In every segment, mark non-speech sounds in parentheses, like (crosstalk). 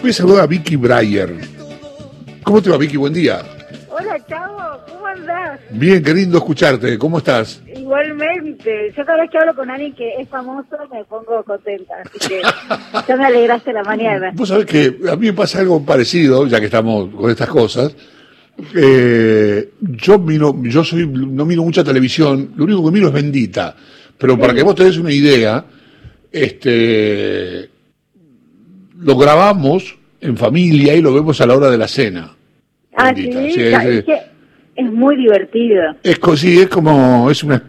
Voy a saludar a Vicky Breyer. ¿Cómo te va, Vicky? Buen día. Hola, Chavo, ¿cómo andás? Bien, qué lindo escucharte. ¿Cómo estás? Igualmente. Yo cada vez que hablo con alguien que es famoso me pongo contenta. Así que ya me alegraste la mañana. Vos sabés que a mí me pasa algo parecido, ya que estamos con estas cosas. Eh, yo miro, yo soy, no miro mucha televisión, lo único que miro es Bendita. Pero para que vos te des una idea, este, lo grabamos en familia y lo vemos a la hora de la cena. Ah, sí, es- es, que es muy divertido. Es, sí, es como, es, una,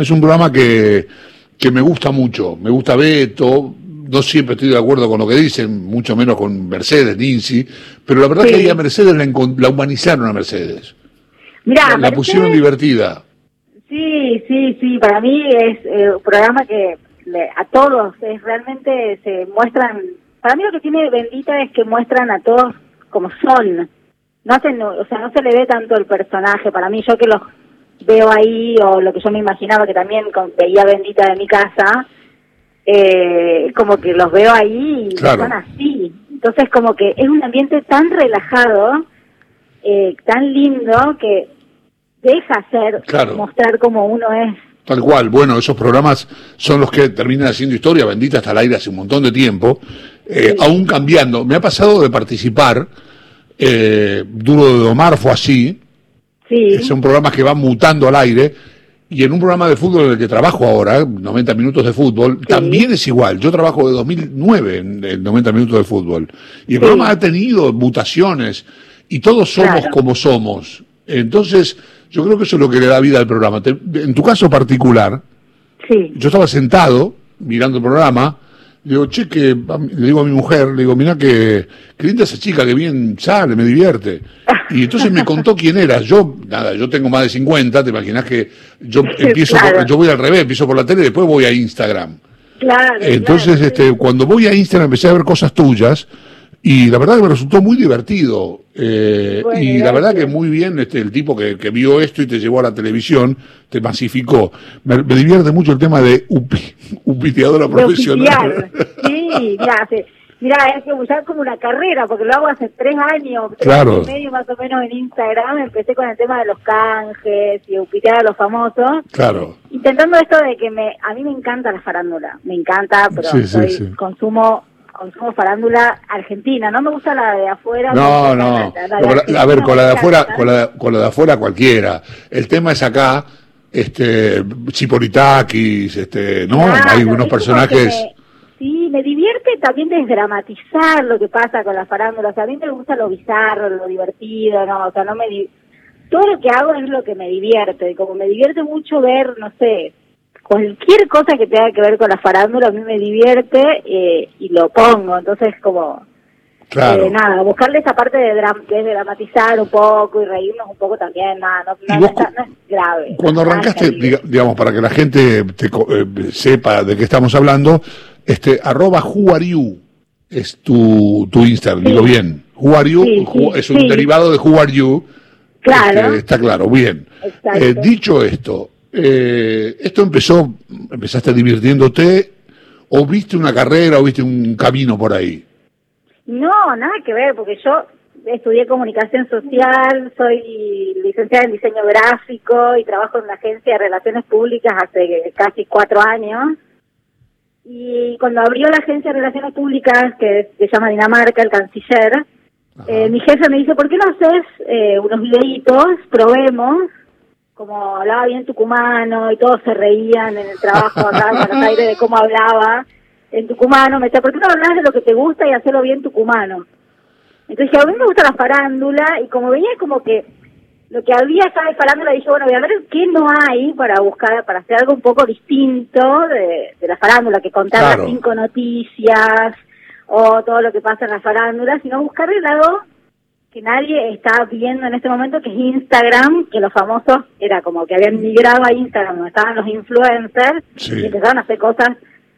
es un programa que, que me gusta mucho. Me gusta Beto, no siempre estoy de acuerdo con lo que dicen, mucho menos con Mercedes, Nincy, pero la verdad Sí. es que ahí a Mercedes la, la humanizaron a Mercedes. Mira, la, la pusieron divertida. Sí, sí, sí, para mí es eh, un programa que le- a todos es realmente se muestran, para mí lo que tiene Bendita es que muestran a todos como son, no hacen, o sea, no se le ve tanto el personaje, para mí yo que los veo ahí o lo que yo me imaginaba que también veía Bendita de mi casa, eh, como que los veo ahí y Claro. son así, entonces como que es un ambiente tan relajado, eh, tan lindo que deja ser, Claro. mostrar cómo uno es. Tal cual, bueno, esos programas son los que terminan haciendo historia, bendita hasta el aire hace un montón de tiempo, eh, aún cambiando. Me ha pasado de participar, eh, Duro de Domar fue así, Sí, son programas que van mutando al aire. Y en un programa de fútbol en el que trabajo ahora, 90 minutos de fútbol, también es igual. Yo trabajo de 2009 en el 90 minutos de fútbol. Y el programa ha tenido mutaciones y todos somos Claro. como somos. Entonces, yo creo que eso es lo que le da vida al programa. Te- en tu caso particular, sí, yo estaba sentado mirando el programa, le digo, che, que, le digo a mi mujer, le digo, mirá que, que linda esa chica, que bien sale, me divierte. Y entonces me contó quién era. Yo, nada, yo tengo más de 50, te imaginas que yo (laughs) empiezo, Claro. por- yo voy al revés, empiezo por la tele y después voy a Instagram. claro. Entonces, claro, este, cuando voy a Instagram empecé a ver cosas tuyas y la verdad que me resultó muy divertido. Eh, Bueno, y la verdad que muy bien este, el tipo que, que vio esto y te llevó a la televisión, te masificó. Me, me divierte mucho el tema de upi, (laughs) upiteadora profesional. Sí, mira, hace- mira, es como ya como una carrera, porque lo hago hace tres años, tres Claro. años y medio más o menos en Instagram, empecé con el tema de los canjes y upitear a los famosos, Claro. intentando esto de que me, a mí me encanta la farándula, me encanta, pero Sí, sí, soy- sí. consumo consumo farándula argentina, no me gusta la de afuera. No, no. la- la de La- a ver, con la de afuera, con la, con la de afuera cualquiera. El tema es acá, este, Chipolitakis, este, no, Claro, hay unos personajes. me- sí, me divierte también desdramatizar lo que pasa con la farándula. O sea, a mí me gusta lo bizarro, lo divertido, ¿no? O sea, no me... di- Todo lo que hago es lo que me divierte. Y como me divierte mucho ver, no sé, cualquier cosa que tenga que ver con la farándula, a mí me divierte eh, y lo pongo. Entonces, como... Claro. eh, nada, buscarle esa parte de, dram- de dramatizar un poco y reírnos un poco también, nada, no, ¿Y no, vos no está- no es grave. Cuando arrancaste, diga- digamos, para que la gente te eh, sepa de qué estamos hablando, este, arroba who are you es tu, tu Instagram, Sí. digo bien. Who are you Sí, who- sí, es un derivado de who are you. Claro. Este, está claro, bien. Eh, dicho esto, eh, esto empezó, empezaste divirtiéndote, o viste una carrera, o viste un camino por ahí. No, nada que ver, porque yo estudié comunicación social, soy licenciada en diseño gráfico y trabajo en una agencia de relaciones públicas hace casi cuatro años. Y cuando abrió la agencia de relaciones públicas, que se llama Dinamarca, el canciller, eh, mi jefe me dice, ¿por qué no haces eh, unos videitos? Probemos. Como hablaba bien tucumano y todos se reían en el trabajo acá en Buenos (laughs) Aires de cómo hablaba en tucumano. Me decía, ¿por qué no hablas de lo que te gusta y hacerlo bien tucumano? Entonces, a mí me gusta la farándula y como veía como que lo que había acá de farándula, dije, bueno, voy a ver qué no hay para buscar, para hacer algo un poco distinto de, de la farándula, que contar Claro. las cinco noticias o todo lo que pasa en la farándula, sino buscar el lado que nadie está viendo en este momento, que es Instagram, que los famosos era como que habían migrado a Instagram, donde estaban los influencers, Sí. y empezaron a hacer cosas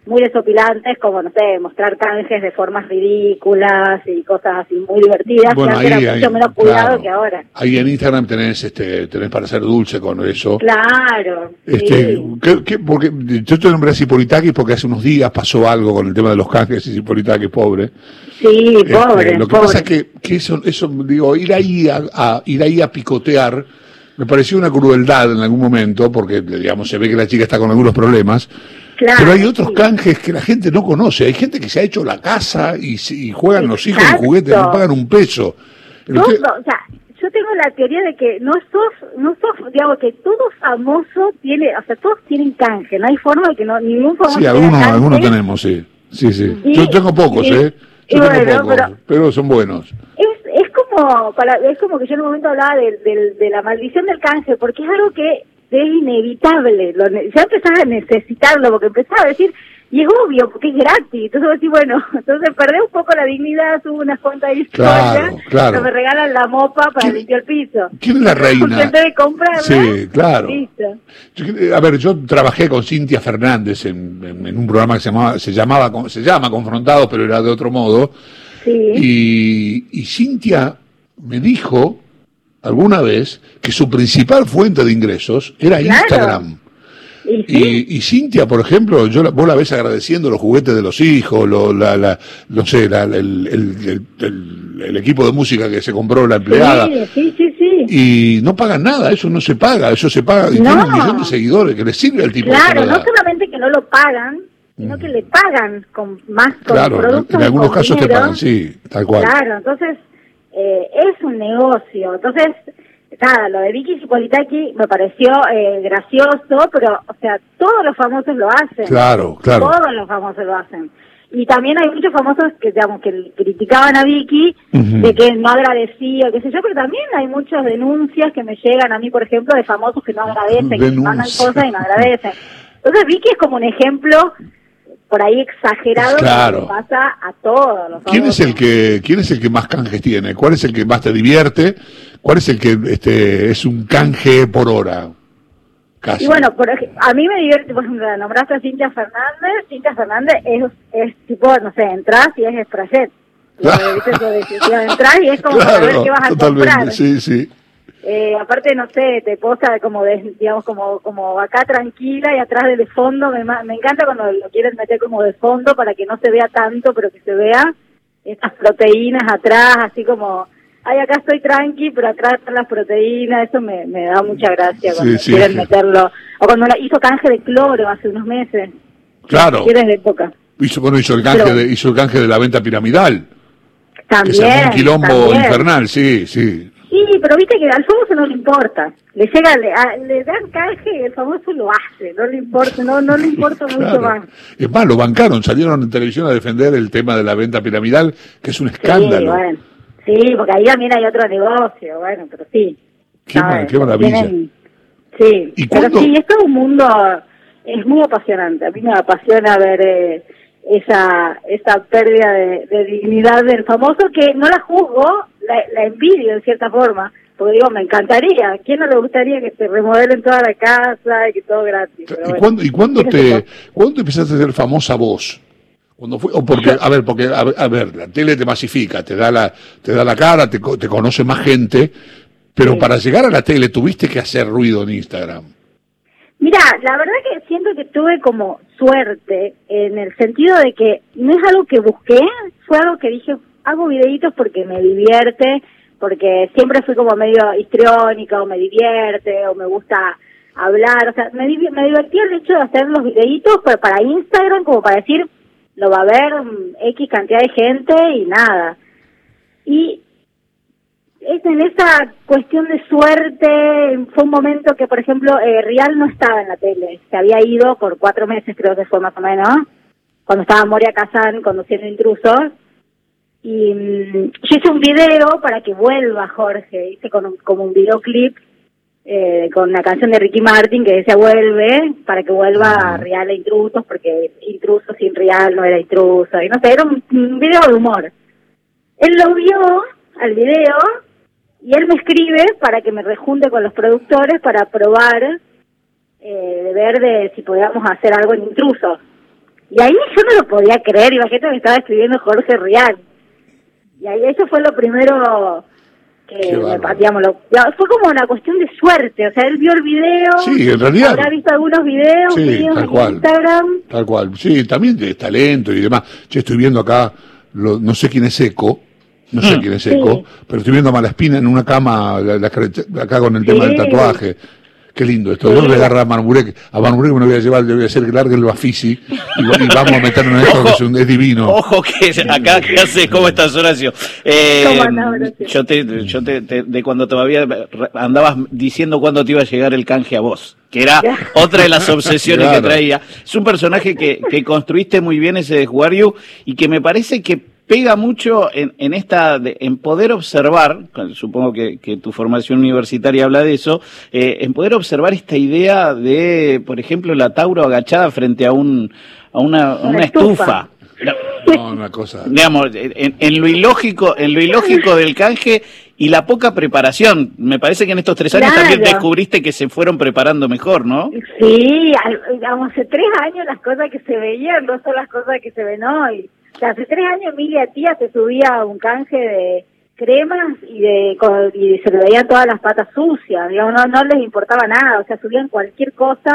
muy desopilantes, como, no sé, mostrar canjes de formas ridículas y cosas así muy divertidas, Bueno, que antes mucho menos cuidado claro. que ahora. Ahí en Instagram tenés, este, tenés para ser dulce con eso. Claro. Este, sí. ¿qué- qué- porque yo te nombré a Cipolitakis porque hace unos días pasó algo con el tema de los canjes y Cipolitakis, pobre. Sí, Este, pobre, lo que pobre. pasa es que, que eso, eso, digo, ir ahí a, a- ir ahí a picotear me pareció una crueldad en algún momento, porque digamos se ve que la chica está con algunos problemas, Claro, pero hay otros sí. canjes que la gente no conoce. Hay gente que se ha hecho la casa y, juegan los hijos en juguetes, no pagan un peso. Todo, o sea, yo tengo la teoría de que no sos, no sos, digamos que todo famoso tiene, o sea, todos tienen canje, no hay forma de que no, ningún famoso sí, algunos, algunos tenemos, sí. Sí, sí. Y- yo tengo pocos, y- ¿eh? Yo tengo bueno, pocos, pero... pero- son buenos. Como, para, es como que yo en un momento hablaba del- del- de, la maldición del canje, porque es algo que es inevitable, lo, ya empezás a necesitarlo, porque empezás a decir, y es obvio, porque es gratis, entonces decís, bueno, (laughs) entonces perdés un poco la dignidad, subo unas cuentas de historia, Claro, claro. me regalan la mopa para ¿Quién- limpiar el piso. ¿Quién es la reina? De comprarla, Sí, claro. listo. Yo- A ver, yo trabajé con Cintia Fernández en, en- en un programa que se llamaba, se llamaba, se llama Confrontados, pero era de otro modo. Sí. Y, y Cintia me dijo alguna vez que su principal fuente de ingresos era Claro. Instagram. Y sí, Y, y Cintia, por ejemplo, yo la- vos la ves agradeciendo los juguetes de los hijos, lo, la, la- no sé, la- el, el- el- el- equipo de música que se compró la empleada. sí, sí. Y no pagan nada, eso no se paga, eso se paga. Y No. tiene un millón de seguidores que le sirve al tipo. Claro, no solamente que no lo pagan, sino que le pagan con más con Claro, productos en algunos casos te dinero. pagan, sí, tal cual. Claro, entonces eh, es un negocio. Entonces, nada, lo de Vicky Cipolitaki me pareció eh, gracioso, pero, o sea, todos los famosos lo hacen. Claro, claro. Todos los famosos lo hacen. Y también hay muchos famosos que, digamos, que criticaban a Vicky de que no agradecía, qué sé yo, pero también hay muchas denuncias que me llegan a mí, por ejemplo, de famosos que no agradecen, que mandan cosas y no agradecen. Entonces Vicky es como un ejemplo por ahí exagerado Claro. que pasa a todos los ¿Quién es el que quién es el que más canjes tiene? ¿Cuál es el que más te divierte? ¿Cuál es el que este es un canje por hora? Casi. Y bueno, por a mí me divierte, por ejemplo, nombraste a Cintia Fernández. Cintia Fernández es, es tipo, no sé, entras y es Sprayet. Claro. (laughs) ¿Viste eso de que entras y es como para ver Claro, qué vas a totalmente, comprar. sí, sí. Eh, aparte, no sé, te posa como, de, digamos, como, como acá tranquila y atrás de, de fondo. Me, me encanta cuando lo quieren meter como de fondo para que no se vea tanto, pero que se vea estas proteínas atrás, así como, ay, acá estoy tranqui, pero atrás están las proteínas. Eso me, me da mucha gracia cuando sí, quieren sí. meterlo. O cuando la- hizo canje de cloro hace unos meses. Claro. Si de época. Hizo, bueno, hizo el canje Pero- de, hizo el canje de la venta piramidal. Que También. armó un quilombo también. infernal, sí, sí. Sí, pero viste que al famoso no le importa. Le llega, le, a- le dan canje y el famoso lo hace. No le importa, no, no le importa (laughs) mucho más. Es más, lo bancaron, salieron en televisión a defender el tema de la venta piramidal, que es un Sí, escándalo. bueno. Sí, porque ahí también hay otro negocio, bueno, pero sí. Qué qué maravilla. Tienen- Sí, ¿Y pero cuándo- sí, es todo un mundo, es muy apasionante. A mí me apasiona ver eh, esa esa pérdida de, de dignidad del famoso, que no la juzgo, la, la envidio en cierta forma. Porque digo, me encantaría. ¿A quién no le gustaría que se remodelen toda la casa y que todo gratis? Pero ¿Y bueno, cuándo, y cuándo te, cuándo te empezaste a ser famosa vos? Cuando fue, o porque, a ver, porque, a ver, a ver, la tele te masifica, te da la, te da la cara, te, te conoce más gente, pero Sí. para llegar a la tele tuviste que hacer ruido en Instagram. Mira, la verdad que siento que tuve como suerte en el sentido de que no es algo que busqué, fue algo que dije, hago videitos porque me divierte, porque siempre fui como medio histriónica o me divierte o me gusta hablar, o sea, me, div- me divertía el hecho de hacer los videitos pero para Instagram como para decir, lo va a ver X cantidad de gente y nada. Y es en esa cuestión de suerte, fue un momento que, por ejemplo, eh, Rial no estaba en la tele, se había ido por cuatro meses, creo que fue más o menos, cuando estaba Moria Kazan conduciendo intrusos, y mm, yo hice un video para que vuelva Jorge, hice con un- como un videoclip eh, con la canción de Ricky Martin que decía vuelve, para que vuelva a intrusos, porque intruso sin Rial no era intruso, y no sé, era un, un video de humor. Él lo vio al video y él me escribe para que me rejunte con los productores para probar, eh, de ver de si podíamos hacer algo en intrusos. Y ahí yo no lo podía creer, imagínate me estaba escribiendo Jorge Rial. Y ahí eso fue lo primero que, me, lo- ya, fue como una cuestión de suerte, o sea, él vio el video, Sí, en realidad. habrá visto algunos videos Sí, míos tal en cual. Instagram, Tal cual. Sí, también de talento y demás. Che, estoy viendo acá, lo- no sé quién es Eco, no sé Mm. quién es Sí. Eco, pero estoy viendo a Malaspina en una cama, la- la- acá con el tema del tatuaje. Qué lindo esto. Yo le agarrar a Marmurek, a Marmurek me lo voy a llevar, le voy a hacer que largue el Bafisi y, y vamos a meternos en esto que es, un- es divino. Ojo que acá, ¿qué haces? ¿Cómo estás, Horacio? Eh, ¿Cómo andás, Horacio? yo te, yo te, te- de cuando todavía andabas diciendo cuándo te iba a llegar el canje a vos, que era (laughs) otra de las obsesiones Claro. que traía. Es un personaje que, que construiste muy bien ese de Juariu y que me parece que pega mucho en, en esta, de- en poder observar, supongo que, que tu formación universitaria habla de eso, eh, en poder observar esta idea de, por ejemplo, la Tauro agachada frente a un, a una, a una Una estufa. estufa. No, una cosa. digamos, en, en lo ilógico, en lo ilógico del canje y la poca preparación. Me parece que en estos tres años Claro. también descubriste que se fueron preparando mejor, ¿no? Sí, al- digamos, hace tres años las cosas que se veían no son las cosas que se ven hoy. Hace tres años Emilia Tía se subía a un canje de cremas y de y se le veían todas las patas sucias, digamos, no, no les importaba nada, o sea, subían cualquier cosa.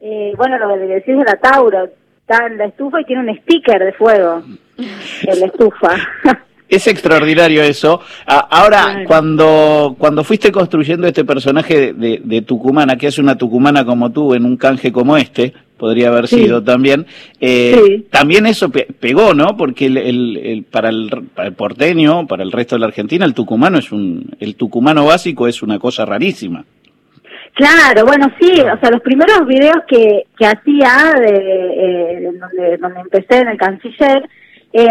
Eh, bueno, lo que le decís de la Tauro, está en la estufa y tiene un sticker de fuego (laughs) en la estufa. (laughs) Es extraordinario eso. Ahora, cuando, cuando fuiste construyendo este personaje de, de- de tucumana, que hace una tucumana como tú en un canje como este, podría haber Sí. sido también, eh, Sí. también eso pe- pegó, ¿no? Porque el, el- el- para, el, para el porteño, para el resto de la Argentina, el tucumano es un, el tucumano básico es una cosa rarísima. Claro, bueno, sí, o sea, los primeros videos que, que hacía, de, eh, donde, donde empecé en el canciller, eh,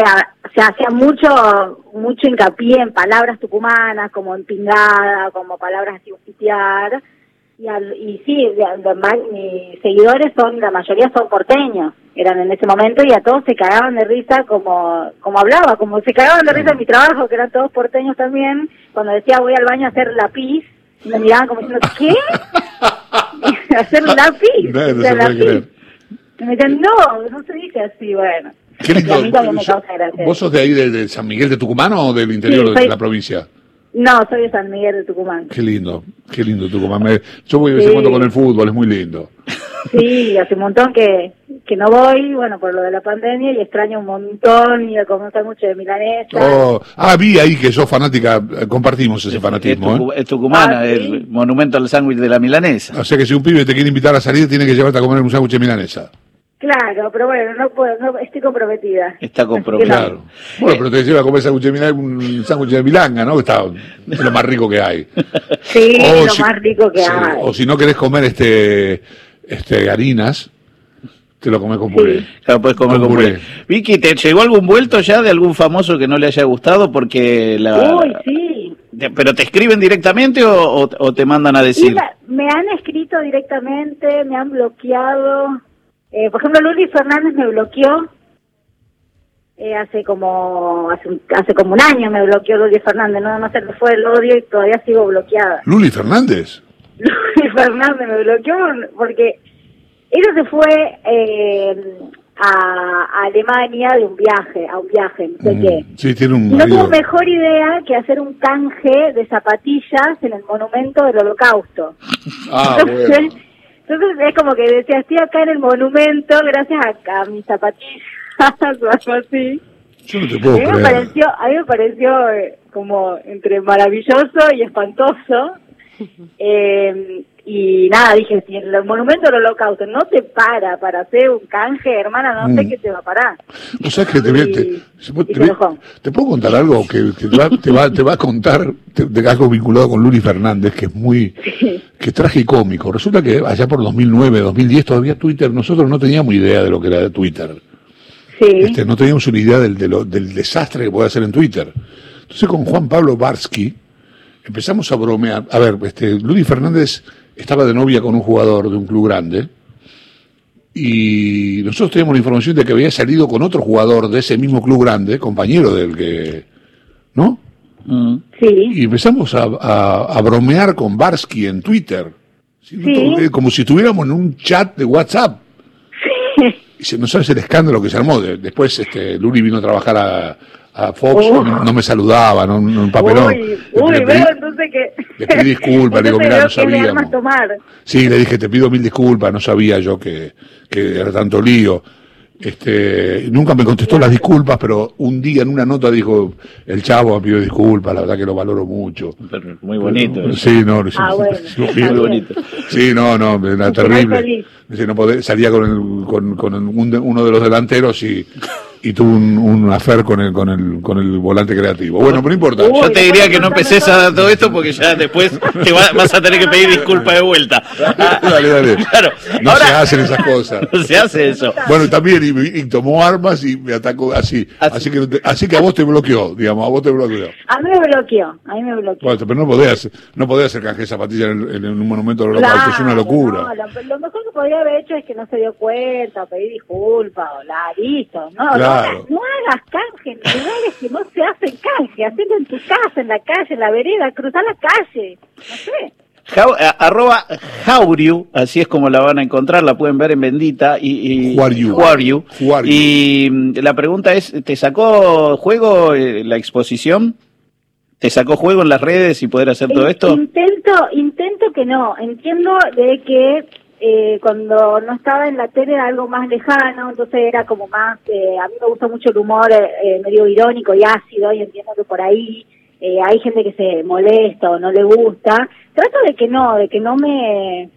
se hacía mucho mucho hincapié en palabras tucumanas, como empingada, como palabras así, y, al, y sí, de- de- ma- mis seguidores son, la mayoría son porteños, eran en ese momento, y a todos se cagaban de risa como, como hablaba, como se cagaban de risa en mi trabajo, que eran todos porteños también, cuando decía voy al baño a hacer lápiz, me miraban como diciendo, ¿qué? (laughs) ¿Hacer (laughs) lápiz? No, no O sea, se puede lápiz. Y me decían, no, no se dice así, bueno. Qué lindo. Y a mí también me causa gracia. ¿Vos sos de ahí, de, de San Miguel de Tucumán o del interior Sí, de la provincia? No, soy de San Miguel de Tucumán. Qué lindo, qué lindo Tucumán. Me- yo voy de vez en Sí. cuando con el fútbol, es muy lindo. Sí, hace un montón que, que no voy, bueno, por lo de la pandemia, y extraño un montón, y como está mucho de milanesa. Oh, ah, vi ahí que sos fanática, eh, compartimos ese Es, fanatismo. tucu- ¿eh? es tucumana, Ah, ¿sí? el monumento al sándwich de la milanesa. O sea que si un pibe te quiere invitar a salir, tiene que llevarte a comer un sándwich de milanesa. Claro, pero bueno, no puedo, no, estoy comprometida. Está comprometida. no. Claro. Bueno, pero te lleva a comer sándwich de milanga, un sándwich de milanga, ¿no? Que está, es lo más rico que hay. (laughs) Sí, O lo si- más rico que sí, hay. O si no querés comer este, este harinas, te lo comes con puré. Claro, puedes comer Con con puré. puré. Vicky, ¿te llegó algún vuelto ya de algún famoso que no le haya gustado? Porque la... Uy, sí. ¿Pero te escriben directamente o, o- o te mandan a decir? la- me han escrito directamente, me han bloqueado. Eh, por ejemplo, Luli Fernández me bloqueó. Eh, hace como hace, un- hace como un año me bloqueó Luli Fernández, no, no se le fue el odio y todavía sigo bloqueada. Luli Fernández. (laughs) Luli Fernández me bloqueó porque ella se fue eh, a, a Alemania de un viaje, a un viaje, no sé qué. Sí, tiene un no tuvo mejor idea que hacer un canje de zapatillas en el monumento del holocausto. Ah, entonces, bueno. Entonces es como que decía, estoy acá en el monumento gracias a, a mis zapatillas (laughs) o algo así. Yo no te A mí, me creer. pareció, a mí me pareció eh, como entre maravilloso y espantoso. Eh, (laughs) y nada, dije, si el monumento del holocausto no te para para hacer un canje, hermana, no sé Mm. qué te va a parar. O sea que te, te, Y- te enojó. te puedo contar algo que, que te, va, te, va, te va a contar te- de algo vinculado con Luli Fernández, que es muy que es tragicómico. Resulta que allá por 2009, 2010 todavía Twitter, nosotros no teníamos idea de lo que era Twitter. Sí. Este, no teníamos una idea del, de lo- del desastre que puede hacer en Twitter. Entonces con Juan Pablo Barsky empezamos a bromear. A ver, este, Luli Fernández estaba de novia con un jugador de un club grande y nosotros teníamos la información de que había salido con otro jugador de ese mismo club grande, compañero del que... ¿No? Mm. Sí. Y empezamos a, a- a bromear con Barsky en Twitter. Sí, Sí. eh, Como si estuviéramos en un chat de WhatsApp. se- no sabes el escándalo que se armó. De- después este, Luli vino a trabajar a, a Fox, no, no me saludaba, no, no empapeló. Uy, Le- uy, le pedí- veo entonces que... le pedí disculpas, le (laughs) digo, veo no tomar. Sí, le dije, te pido mil disculpas, no sabía yo que, que era tanto lío. Este, nunca me contestó las disculpas, pero un día en una nota dijo, el chavo me pidió disculpas, la verdad que lo valoro mucho. Pero Muy bonito. Pero- Sí, no, sí, Ah, sí, sí. Muy bonito. Sí, no, no, era Un terrible. Dice, no podía- salía con, el, con, con un de- uno de los delanteros y, y tuvo un, un affair con el, con, el, con el volante creativo. Bueno, pero no importa. Uy, Yo te diría de que no empeces a todo- dar todo esto porque ya después te va- vas a tener que pedir disculpas de vuelta. (laughs) Dale, dale. Claro. No Ahora- se hacen esas cosas. (laughs) No se hace eso. Bueno, también, y, y tomó armas y me atacó así. Así. Así que, no te- así que a vos te bloqueó, digamos, a vos te bloqueó. A mí me bloqueó, a mí me bloqueó. Bueno, pero no podés, no podés hacer canje de zapatillas en, en un monumento del holocausto, es una Claro, locura. no, lo, lo mejor que podría haber hecho es que no se dio cuenta, pedir disculpas, o la listo. No, Claro. no, hagas, no hagas canje en lugares que no se hacen canje. Hacelo en tu casa, en la calle, en la vereda, cruzar la calle. No sé. Jau- a- arroba Jauriu, así es como la van a encontrar, la pueden ver en Bendita. Y, y, Juariu. Juariu. Juariu. Y mm, la pregunta es, ¿te sacó juego eh, la exposición? ¿Te sacó juego en las redes y poder hacer todo esto? Intento, intento que no. Entiendo de que eh, cuando no estaba en la tele era algo más lejano, entonces era como más, eh, a mí me gusta mucho el humor eh, eh, medio irónico y ácido y entiendo que por ahí eh, hay gente que se molesta o no le gusta. Trato de que no, de que no me,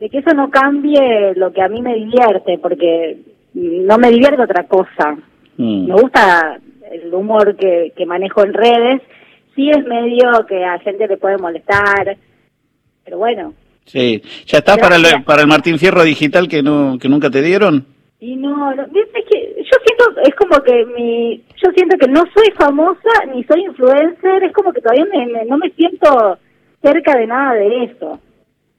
de que eso no cambie lo que a mí me divierte, porque no me divierte otra cosa. Mm. Me gusta el humor que, que manejo en redes. Sí es medio que a gente le puede molestar, pero bueno. Sí. ¿Ya está para el, para el Martín Fierro digital que, no, que nunca te dieron? Y no, no, es que yo siento, es como que mi, yo siento que no soy famosa ni soy influencer, es como que todavía me- me- no me siento cerca de nada de eso.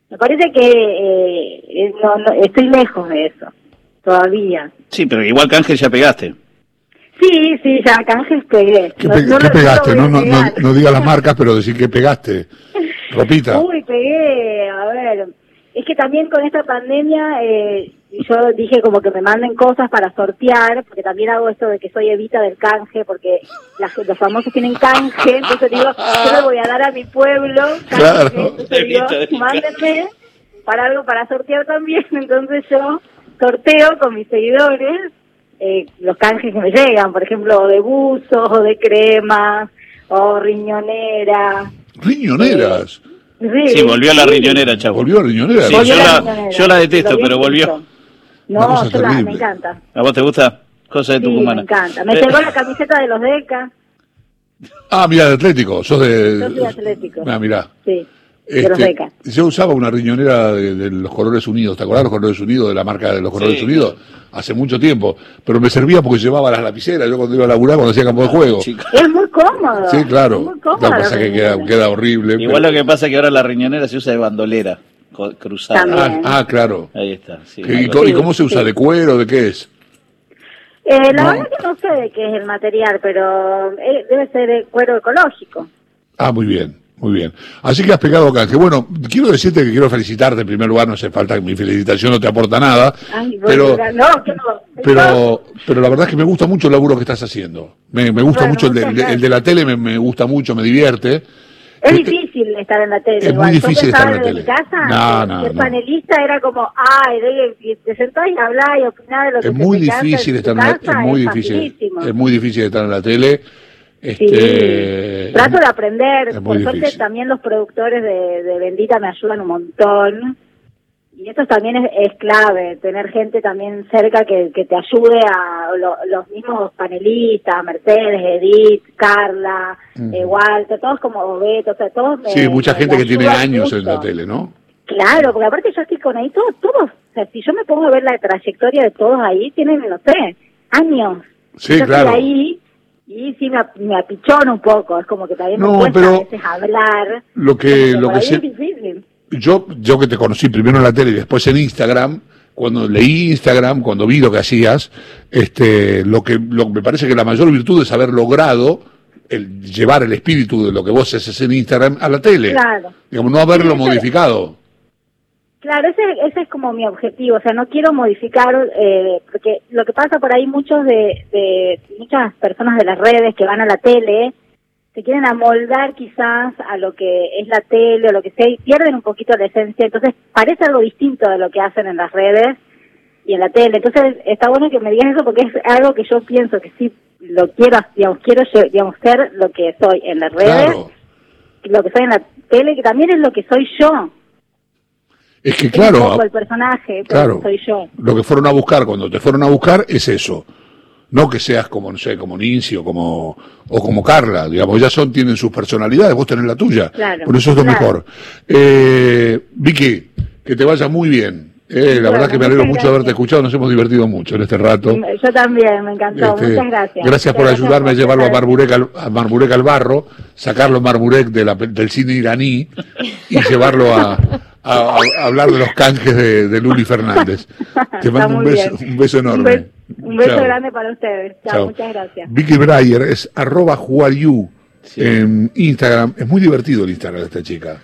Me parece que eh, eh, no, no, estoy lejos de eso, todavía. Sí, pero igual Cángel ya pegaste. Sí, sí, ya canjes pegué. ¿Qué, pe- no pegaste? No, no, no, no diga las marcas, pero decir que pegaste. Ropita. Uy, pegué, a ver. Es que también con esta pandemia eh, yo dije como que me manden cosas para sortear, porque también hago esto de que soy evita del canje, porque las- los famosos tienen canje, entonces digo, yo le voy a dar a mi pueblo canje, Claro. entonces digo, mándenme para algo para sortear también, (laughs) entonces yo sorteo con mis seguidores eh, los canjes que me llegan, por ejemplo, de buzos o de cremas o riñonera. Riñoneras. Sí, volvió la sí. riñonera, chavo. Volvió a riñonera. Sí, Volvió yo la la- riñonera. yo la detesto, pero volvió. No, yo la, me encanta. ¿A vos te gusta? Cosa de Sí, Tucumana. me encanta. Me Eh, llegó la camiseta de los DECA. Ah, mira, de Atlético. Sos de. Yo soy Atlético. Ah, mirá. Sí, de Este, yo usaba una riñonera de, de los Colores Unidos, ¿te acordás de los Colores Unidos, de la marca de los Colores Sí. Unidos? Hace mucho tiempo, pero me servía porque llevaba las lapiceras, yo cuando iba a laburar, cuando hacía campo de juego. chico. Es muy cómodo. Sí, claro. Es muy Lo cómodo. que pasa es que queda, queda horrible. Igual pero- lo que pasa es que ahora la riñonera se usa de bandolera, cruzada. Ah, ah, claro. Ahí está, sí. ¿Y, cómo se usa? sí. ¿De cuero? ¿De qué es? Eh, la No. verdad que no sé de qué es el material, pero eh, debe ser de cuero ecológico. Ah, muy bien, muy bien. Así que has pegado canje. Bueno, quiero decirte que quiero felicitarte en primer lugar, no hace falta que mi felicitación no te aporta nada, Ay, pero, no, que no. pero, pero la verdad es que me gusta mucho el laburo que estás haciendo. Me, me gusta Bueno, mucho el de, el de la tele, me, me gusta mucho, me divierte. Es Eh, difícil estar en la tele. es muy igual. Difícil estar en la tele. casa, No, que ser no. panelista era como, ay, de, te sentás y hablás y opinás de lo que Es muy te difícil estar en la, es muy es difícil, es muy difícil estar en la tele. Sí. Este, Trato de aprender. Por suerte también los productores de, de Bendita me ayudan un montón. Y eso también es, es clave, tener gente también cerca que, que te ayude a lo- los mismos panelistas, Mercedes, Edith, Carla, eh, Walter, todos como Beto, o sea, todos me- Sí, mucha me- gente me que tiene años en la tele, ¿no? Claro, porque aparte yo estoy con ahí todos, todos, o sea, si yo me pongo a ver la trayectoria de todos ahí, tienen, no sé, años. Sí, yo claro. estoy ahí y sí me, me apichona un poco, es como que también No, me cuesta pero a veces hablar. Lo que, lo que se- yo, yo que te conocí primero en la tele y después en Instagram, cuando leí Instagram, cuando vi lo que hacías, este, lo que, lo que me parece que la mayor virtud es haber logrado el llevar el espíritu de lo que vos haces en Instagram a la tele. Claro. Digamos, no haberlo Sí, modificado. Claro, ese, ese es como mi objetivo, o sea, no quiero modificar, eh, porque lo que pasa por ahí muchos de, de, muchas personas de las redes que van a la tele, se quieren amoldar quizás a lo que es la tele o lo que sea y pierden un poquito la esencia, entonces parece algo distinto de lo que hacen en las redes y en la tele, entonces está bueno que me digas eso porque es algo que yo pienso que sí lo quiero, digamos, quiero digamos, ser lo que soy en las redes, lo que soy en la tele, que también es lo que soy yo. Es que claro, el personaje, claro, soy yo. Lo que fueron a buscar cuando te fueron a buscar es eso. No que seas como, no sé, como Nincy o como, o como Carla, digamos, ya son, tienen sus personalidades, vos tenés la tuya. Claro, Por eso es lo mejor. Eh, Vicky, que te vaya muy bien. Eh, la verdad que me alegro mucho de haberte escuchado, nos hemos divertido mucho en este rato. Yo también, me encantó, este, muchas gracias. Gracias por ayudarme a llevarlo a Marburek, al, a Marburek al barro, sacarlo Marburek de la, del cine iraní y (laughs) llevarlo a, a, hablar de los canjes de, de Luli Fernández. Te mando un beso, un beso enorme. Un, beso grande para ustedes. Chao, muchas gracias. Vicky Breyer es arroba en Instagram. Es muy divertido el Instagram de esta chica.